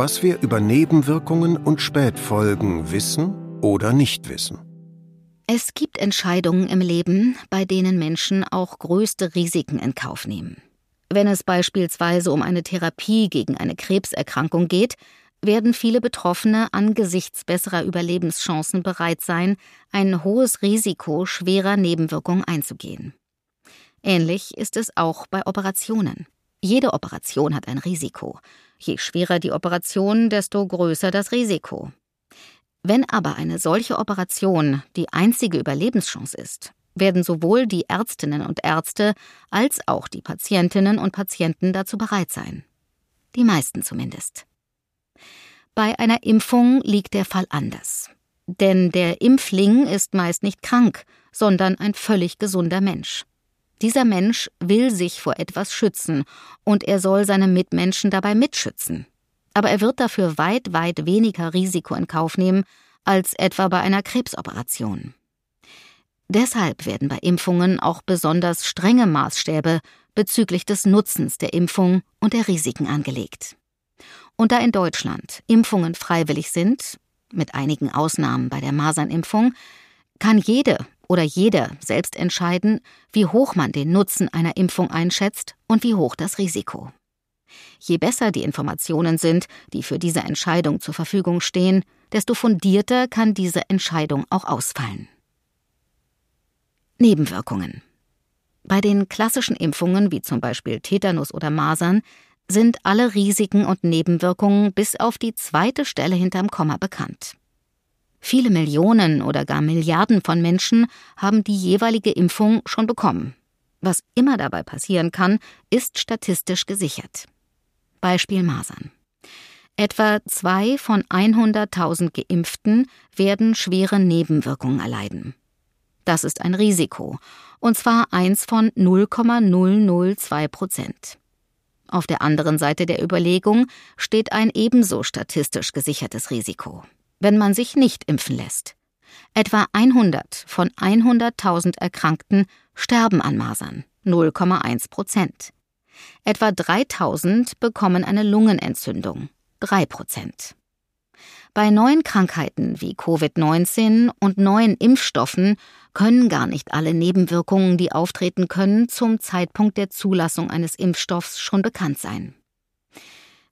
was wir über Nebenwirkungen und Spätfolgen wissen oder nicht wissen. Es gibt Entscheidungen im Leben, bei denen Menschen auch größte Risiken in Kauf nehmen. Wenn es beispielsweise um eine Therapie gegen eine Krebserkrankung geht, werden viele Betroffene angesichts besserer Überlebenschancen bereit sein, ein hohes Risiko schwerer Nebenwirkungen einzugehen. Ähnlich ist es auch bei Operationen. Jede Operation hat ein Risiko. Je schwerer die Operation, desto größer das Risiko. Wenn aber eine solche Operation die einzige Überlebenschance ist, werden sowohl die Ärztinnen und Ärzte als auch die Patientinnen und Patienten dazu bereit sein. Die meisten zumindest. Bei einer Impfung liegt der Fall anders. Denn der Impfling ist meist nicht krank, sondern ein völlig gesunder Mensch. Dieser Mensch will sich vor etwas schützen und er soll seine Mitmenschen dabei mitschützen. Aber er wird dafür weit, weit weniger Risiko in Kauf nehmen als etwa bei einer Krebsoperation. Deshalb werden bei Impfungen auch besonders strenge Maßstäbe bezüglich des Nutzens der Impfung und der Risiken angelegt. Und da in Deutschland Impfungen freiwillig sind, mit einigen Ausnahmen bei der Masernimpfung, kann jede oder jeder selbst entscheiden, wie hoch man den Nutzen einer Impfung einschätzt und wie hoch das Risiko. Je besser die Informationen sind, die für diese Entscheidung zur Verfügung stehen, desto fundierter kann diese Entscheidung auch ausfallen. Nebenwirkungen. Bei den klassischen Impfungen wie zum Beispiel Tetanus oder Masern sind alle Risiken und Nebenwirkungen bis auf die zweite Stelle hinterm Komma bekannt. Viele Millionen oder gar Milliarden von Menschen haben die jeweilige Impfung schon bekommen. Was immer dabei passieren kann, ist statistisch gesichert. Beispiel Masern. Etwa zwei von 100.000 Geimpften werden schwere Nebenwirkungen erleiden. Das ist ein Risiko, und zwar eins von 0,002 Prozent. Auf der anderen Seite der Überlegung steht ein ebenso statistisch gesichertes Risiko, wenn man sich nicht impfen lässt. Etwa 100 von 100.000 Erkrankten sterben an Masern, 0,1 Prozent. Etwa 3000 bekommen eine Lungenentzündung, 3 Prozent. Bei neuen Krankheiten wie Covid-19 und neuen Impfstoffen können gar nicht alle Nebenwirkungen, die auftreten können, zum Zeitpunkt der Zulassung eines Impfstoffs schon bekannt sein.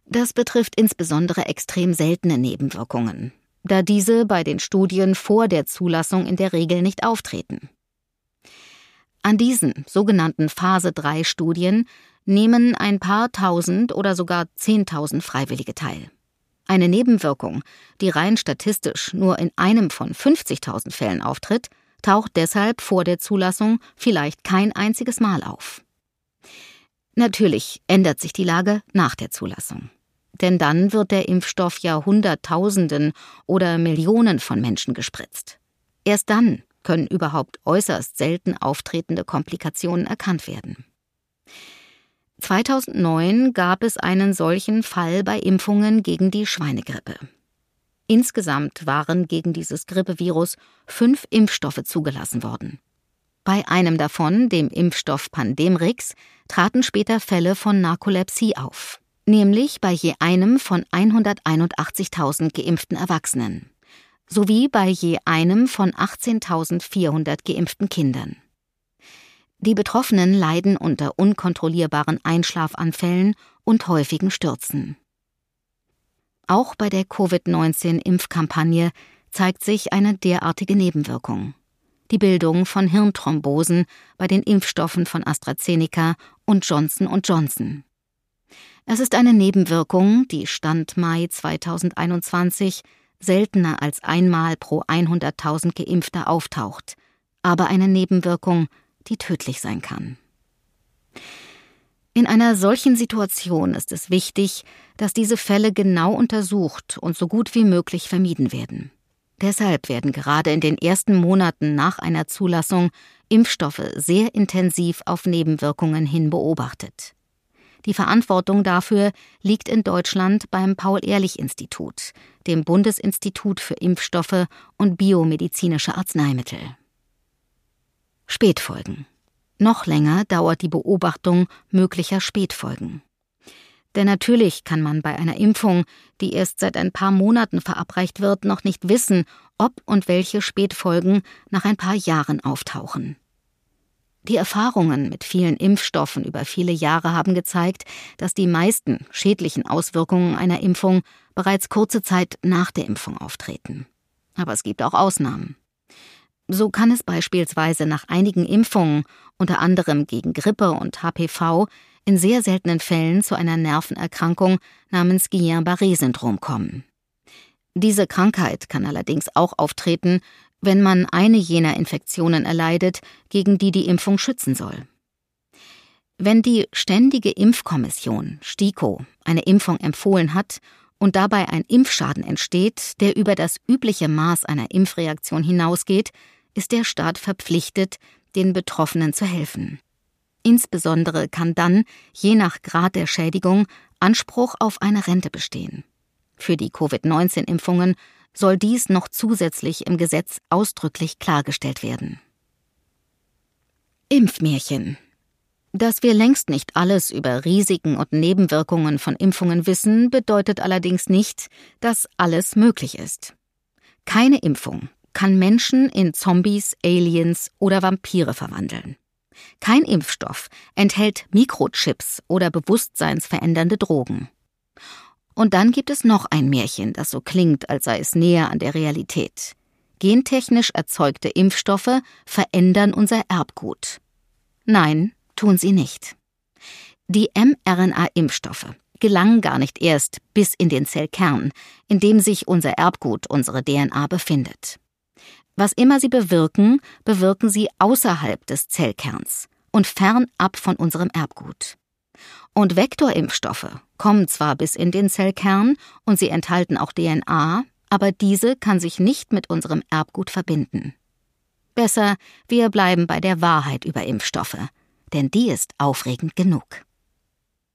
Das betrifft insbesondere extrem seltene Nebenwirkungen, da diese bei den Studien vor der Zulassung in der Regel nicht auftreten. An diesen sogenannten Phase 3 Studien nehmen ein paar tausend oder sogar zehntausend Freiwillige teil. Eine Nebenwirkung, die rein statistisch nur in einem von 50.000 Fällen auftritt, taucht deshalb vor der Zulassung vielleicht kein einziges Mal auf. Natürlich ändert sich die Lage nach der Zulassung. Denn dann wird der Impfstoff ja Hunderttausenden oder Millionen von Menschen gespritzt. Erst dann können überhaupt äußerst selten auftretende Komplikationen erkannt werden. 2009 gab es einen solchen Fall bei Impfungen gegen die Schweinegrippe. Insgesamt waren gegen dieses Grippevirus fünf Impfstoffe zugelassen worden. Bei einem davon, dem Impfstoff Pandemrix, traten später Fälle von Narkolepsie auf, nämlich bei je einem von 181.000 geimpften Erwachsenen sowie bei je einem von 18.400 geimpften Kindern. Die Betroffenen leiden unter unkontrollierbaren Einschlafanfällen und häufigen Stürzen. Auch bei der Covid-19-Impfkampagne zeigt sich eine derartige Nebenwirkung. Die Bildung von Hirnthrombosen bei den Impfstoffen von AstraZeneca und Johnson Johnson. Es ist eine Nebenwirkung, die Stand Mai 2021 seltener als einmal pro 100.000 Geimpfter auftaucht, aber eine Nebenwirkung, die tödlich sein kann. In einer solchen Situation ist es wichtig, dass diese Fälle genau untersucht und so gut wie möglich vermieden werden. Deshalb werden gerade in den ersten Monaten nach einer Zulassung Impfstoffe sehr intensiv auf Nebenwirkungen hin beobachtet. Die Verantwortung dafür liegt in Deutschland beim Paul-Ehrlich-Institut, dem Bundesinstitut für Impfstoffe und biomedizinische Arzneimittel. Spätfolgen. Noch länger dauert die Beobachtung möglicher Spätfolgen. Denn natürlich kann man bei einer Impfung, die erst seit ein paar Monaten verabreicht wird, noch nicht wissen, ob und welche Spätfolgen nach ein paar Jahren auftauchen. Die Erfahrungen mit vielen Impfstoffen über viele Jahre haben gezeigt, dass die meisten schädlichen Auswirkungen einer Impfung bereits kurze Zeit nach der Impfung auftreten. Aber es gibt auch Ausnahmen. So kann es beispielsweise nach einigen Impfungen, unter anderem gegen Grippe und HPV, in sehr seltenen Fällen zu einer Nervenerkrankung namens Guillain-Barré-Syndrom kommen. Diese Krankheit kann allerdings auch auftreten, wenn man eine jener Infektionen erleidet, gegen die die Impfung schützen soll. Wenn die Ständige Impfkommission STIKO eine Impfung empfohlen hat und dabei ein Impfschaden entsteht, der über das übliche Maß einer Impfreaktion hinausgeht, ist der Staat verpflichtet, den Betroffenen zu helfen. Insbesondere kann dann, je nach Grad der Schädigung, Anspruch auf eine Rente bestehen. Für die Covid-19-Impfungen soll dies noch zusätzlich im Gesetz ausdrücklich klargestellt werden. Impfmärchen dass wir längst nicht alles über Risiken und Nebenwirkungen von Impfungen wissen, bedeutet allerdings nicht, dass alles möglich ist. Keine Impfung kann Menschen in Zombies, Aliens oder Vampire verwandeln. Kein Impfstoff enthält Mikrochips oder bewusstseinsverändernde Drogen. Und dann gibt es noch ein Märchen, das so klingt, als sei es näher an der Realität. Gentechnisch erzeugte Impfstoffe verändern unser Erbgut. Nein, tun sie nicht. Die mRNA-Impfstoffe gelangen gar nicht erst bis in den Zellkern, in dem sich unser Erbgut, unsere DNA befindet. Was immer sie bewirken, bewirken sie außerhalb des Zellkerns und fernab von unserem Erbgut. Und Vektorimpfstoffe kommen zwar bis in den Zellkern und sie enthalten auch DNA, aber diese kann sich nicht mit unserem Erbgut verbinden. Besser, wir bleiben bei der Wahrheit über Impfstoffe, denn die ist aufregend genug.